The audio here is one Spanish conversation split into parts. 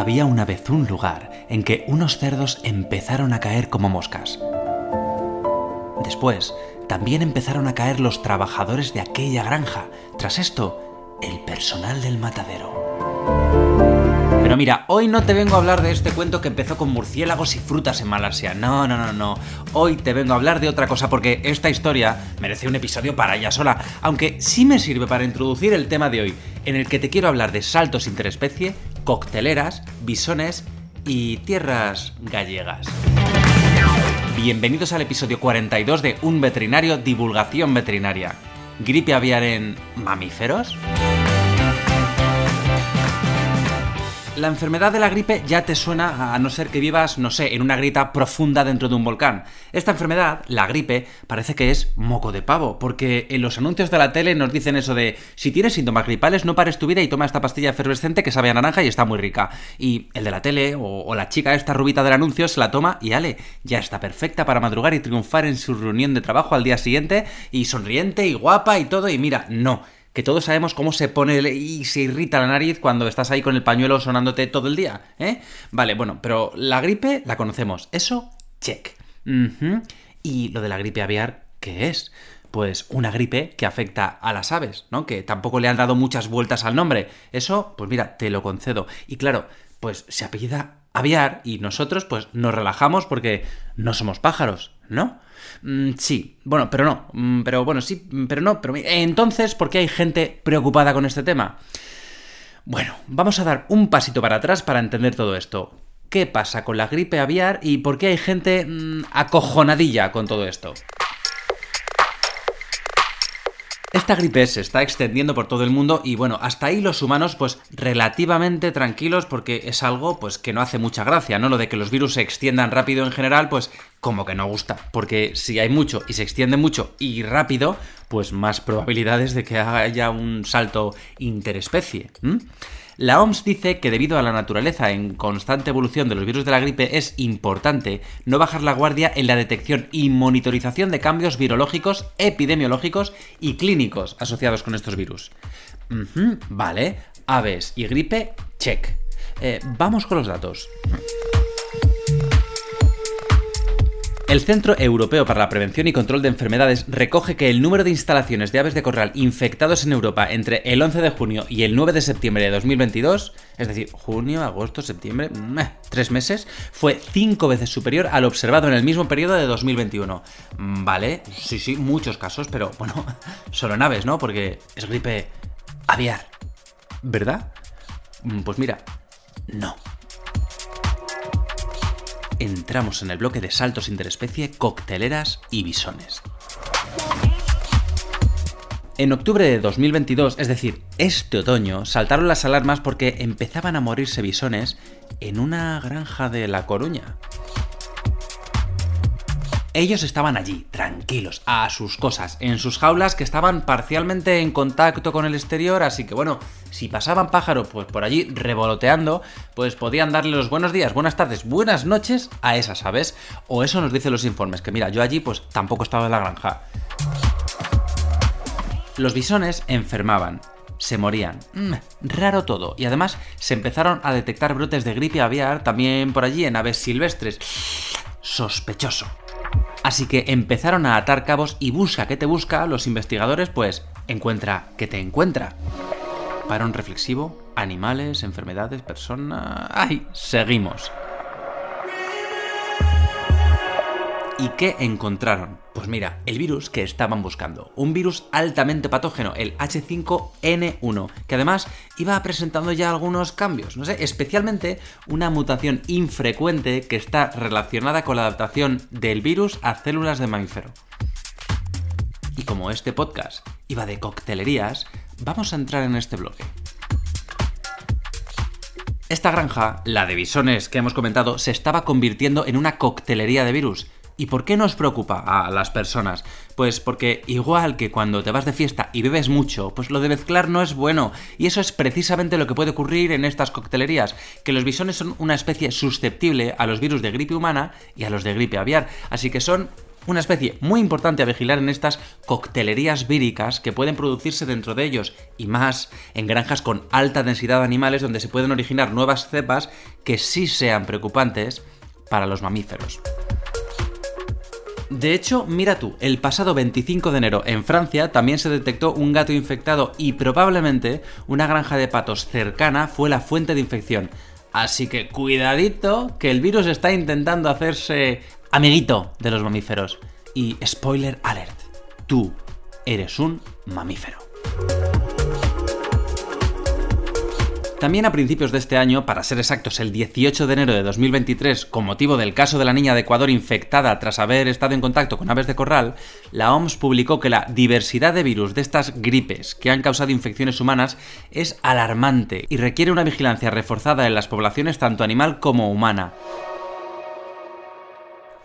Había una vez un lugar en que unos cerdos empezaron a caer como moscas. Después, también empezaron a caer los trabajadores de aquella granja. Tras esto, el personal del matadero. Pero mira, hoy no te vengo a hablar de este cuento que empezó con murciélagos y frutas en Malasia. No, no, no, no. Hoy te vengo a hablar de otra cosa porque esta historia merece un episodio para ella sola, aunque sí me sirve para introducir el tema de hoy, en el que te quiero hablar de saltos interespecie, cocteleras, bisones y tierras gallegas. Bienvenidos al episodio 42 de Un veterinario divulgación veterinaria. ¿Gripe aviar en mamíferos? La enfermedad de la gripe ya te suena a no ser que vivas, no sé, en una grita profunda dentro de un volcán. Esta enfermedad, la gripe, parece que es moco de pavo, porque en los anuncios de la tele nos dicen eso de si tienes síntomas gripales no pares tu vida y toma esta pastilla efervescente que sabe a naranja y está muy rica. Y el de la tele o, o la chica esta rubita del anuncio se la toma y ale, ya está perfecta para madrugar y triunfar en su reunión de trabajo al día siguiente y sonriente y guapa y todo y mira, no que todos sabemos cómo se pone y se irrita la nariz cuando estás ahí con el pañuelo sonándote todo el día, ¿eh? Vale, bueno, pero la gripe la conocemos. Eso, check. Y lo de la gripe aviar, ¿qué es? Pues una gripe que afecta a las aves, ¿no? Que tampoco le han dado muchas vueltas al nombre. Eso, pues mira, te lo concedo. Y claro, pues se apellida aviar y nosotros pues nos relajamos porque no somos pájaros, ¿no? Mm, sí, bueno, pero no. Mm, pero bueno, sí, mm, pero no. Pero entonces, ¿por qué hay gente preocupada con este tema? Bueno, vamos a dar un pasito para atrás para entender todo esto. ¿Qué pasa con la gripe aviar y por qué hay gente acojonadilla con todo esto? Esta gripe se está extendiendo por todo el mundo y bueno, hasta ahí los humanos pues relativamente tranquilos porque es algo pues que no hace mucha gracia, ¿no? Lo de que los virus se extiendan rápido en general pues como que no gusta, porque si hay mucho y se extiende mucho y rápido, pues más probabilidades de que haya un salto interespecie. La OMS dice que debido a la naturaleza en constante evolución de los virus de la gripe es importante no bajar la guardia en la detección y monitorización de cambios virológicos, epidemiológicos y clínicos asociados con estos virus. vale, aves y gripe, check. Eh, vamos con los datos. El Centro Europeo para la Prevención y Control de Enfermedades recoge que el número de instalaciones de aves de corral infectados en Europa entre el 11 de junio y el 9 de septiembre de 2022, es decir, junio, agosto, septiembre, tres meses, fue cinco veces superior al observado en el mismo periodo de 2021. Mm, vale, sí, sí, muchos casos, pero bueno, solo en aves, ¿no? Porque es gripe aviar, ¿verdad? Mm, pues mira, no entramos en el bloque de saltos interespecie, cocteleras y bisones. En octubre de 2022, es decir, este otoño, saltaron las alarmas porque empezaban a morirse bisones en una granja de La Coruña. Ellos estaban allí, tranquilos, a sus cosas, en sus jaulas que estaban parcialmente en contacto con el exterior, así que bueno, si pasaban pájaros pues por allí revoloteando, pues podían darle los buenos días, buenas tardes, buenas noches a esas aves. O eso nos dicen los informes, que mira, yo allí pues tampoco estaba en la granja. Los bisones enfermaban, se morían. Mm, raro todo. Y además se empezaron a detectar brotes de gripe aviar también por allí en aves silvestres. Sospechoso. Así que empezaron a atar cabos y busca que te busca, los investigadores pues encuentra que te encuentra. Parón reflexivo, animales, enfermedades, personas... ¡Ay! Seguimos. ¿Y qué encontraron? Pues mira, el virus que estaban buscando. Un virus altamente patógeno, el H5N1, que además iba presentando ya algunos cambios. No sé, especialmente una mutación infrecuente que está relacionada con la adaptación del virus a células de mamífero. Y como este podcast iba de coctelerías, vamos a entrar en este bloque. Esta granja, la de bisones que hemos comentado, se estaba convirtiendo en una coctelería de virus ¿Y por qué nos preocupa a las personas? Pues porque igual que cuando te vas de fiesta y bebes mucho, pues lo de mezclar no es bueno. Y eso es precisamente lo que puede ocurrir en estas coctelerías, que los bisones son una especie susceptible a los virus de gripe humana y a los de gripe aviar. Así que son una especie muy importante a vigilar en estas coctelerías víricas que pueden producirse dentro de ellos y más en granjas con alta densidad de animales donde se pueden originar nuevas cepas que sí sean preocupantes para los mamíferos. De hecho, mira tú, el pasado 25 de enero en Francia también se detectó un gato infectado y probablemente una granja de patos cercana fue la fuente de infección. Así que cuidadito, que el virus está intentando hacerse amiguito de los mamíferos. Y spoiler alert, tú eres un mamífero. También a principios de este año, para ser exactos el 18 de enero de 2023, con motivo del caso de la niña de Ecuador infectada tras haber estado en contacto con aves de corral, la OMS publicó que la diversidad de virus de estas gripes que han causado infecciones humanas es alarmante y requiere una vigilancia reforzada en las poblaciones tanto animal como humana.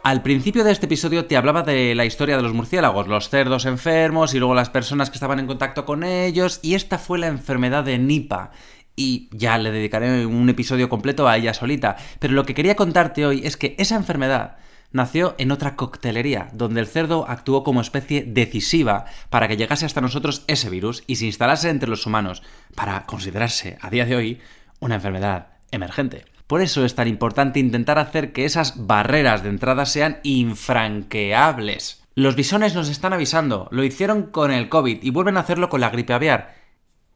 Al principio de este episodio te hablaba de la historia de los murciélagos, los cerdos enfermos y luego las personas que estaban en contacto con ellos, y esta fue la enfermedad de Nipah y ya le dedicaré un episodio completo a ella solita. Pero lo que quería contarte hoy es que esa enfermedad nació en otra coctelería, donde el cerdo actuó como especie decisiva para que llegase hasta nosotros ese virus y se instalase entre los humanos, para considerarse a día de hoy una enfermedad emergente. Por eso es tan importante intentar hacer que esas barreras de entrada sean infranqueables. Los bisones nos están avisando, lo hicieron con el COVID y vuelven a hacerlo con la gripe aviar.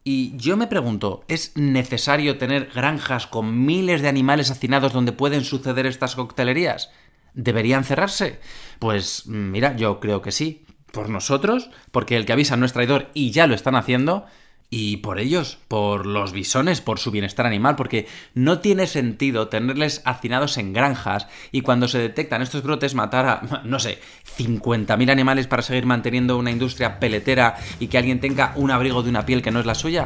Y yo me pregunto, ¿es necesario tener granjas con miles de animales hacinados donde pueden suceder estas coctelerías? ¿Deberían cerrarse? Pues mira, yo creo que sí. Por nosotros, porque el que avisa no es traidor y ya lo están haciendo, y por ellos, por los bisones, por su bienestar animal, porque no tiene sentido tenerles hacinados en granjas y cuando se detectan estos brotes matar a, no sé, 50.000 animales para seguir manteniendo una industria peletera y que alguien tenga un abrigo de una piel que no es la suya.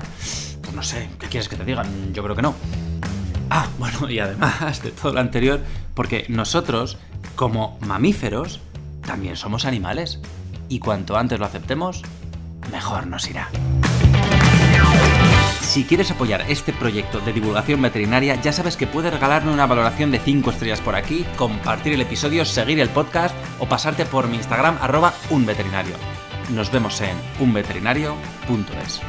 Pues no sé, ¿qué quieres que te digan? Yo creo que no. Ah, bueno, y además de todo lo anterior, porque nosotros, como mamíferos, también somos animales. Y cuanto antes lo aceptemos, mejor nos irá. Si quieres apoyar este proyecto de divulgación veterinaria, ya sabes que puedes regalarme una valoración de 5 estrellas por aquí, compartir el episodio, seguir el podcast o pasarte por mi Instagram arroba unveterinario. Nos vemos en unveterinario.es.